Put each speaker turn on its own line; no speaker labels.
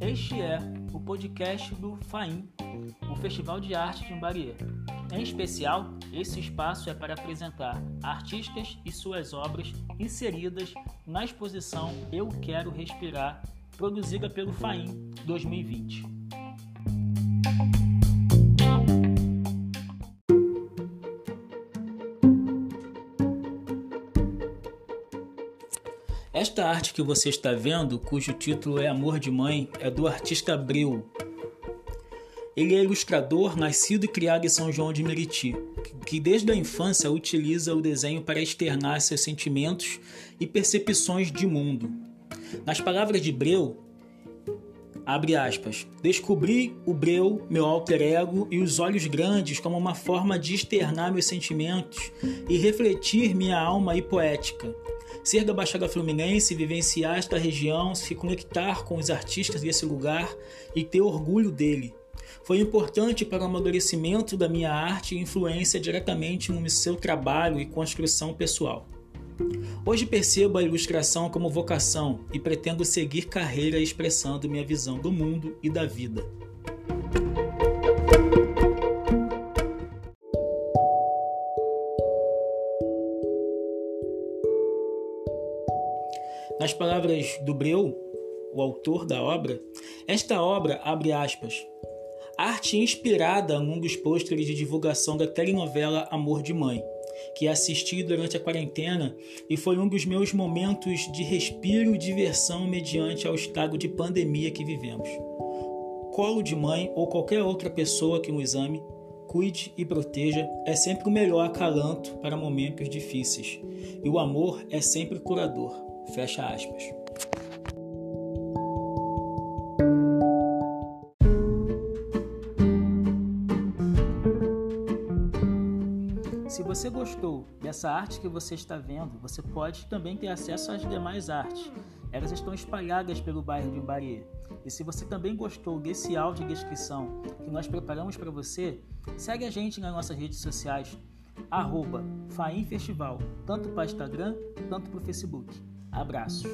Este é o podcast do FAIM, o Festival de Arte de Imbaria. Em especial, esse espaço é para apresentar artistas e suas obras inseridas na exposição Eu Quero Respirar, produzida pelo FAIM 2020. Esta arte que você está vendo, cujo título é Amor de Mãe, é do artista Abreu. Ele é ilustrador, nascido e criado em São João de Meriti, que desde a infância utiliza o desenho para externar seus sentimentos e percepções de mundo. Nas palavras de Breu, abre aspas, descobri o Breu, meu alter ego, e os olhos grandes como uma forma de externar meus sentimentos e refletir minha alma e poética ser da Baixada Fluminense, vivenciar esta região, se conectar com os artistas desse lugar e ter orgulho dele. Foi importante para o amadurecimento da minha arte e influência diretamente no seu trabalho e construção pessoal. Hoje percebo a ilustração como vocação e pretendo seguir carreira expressando minha visão do mundo e da vida. Nas palavras do Breu, o autor da obra, esta obra abre aspas. Arte inspirada num dos pôsteres de divulgação da telenovela Amor de Mãe, que assisti durante a quarentena e foi um dos meus momentos de respiro e diversão mediante ao estado de pandemia que vivemos. Colo de mãe ou qualquer outra pessoa que nos ame, cuide e proteja é sempre o melhor acalanto para momentos difíceis. E o amor é sempre curador. Fecha aspas. Se você gostou dessa arte que você está vendo, você pode também ter acesso às demais artes. Elas estão espalhadas pelo bairro de Imbarie. E se você também gostou desse áudio de descrição que nós preparamos para você, segue a gente nas nossas redes sociais, arroba Faim Festival, tanto para Instagram quanto para o Facebook. Abraços.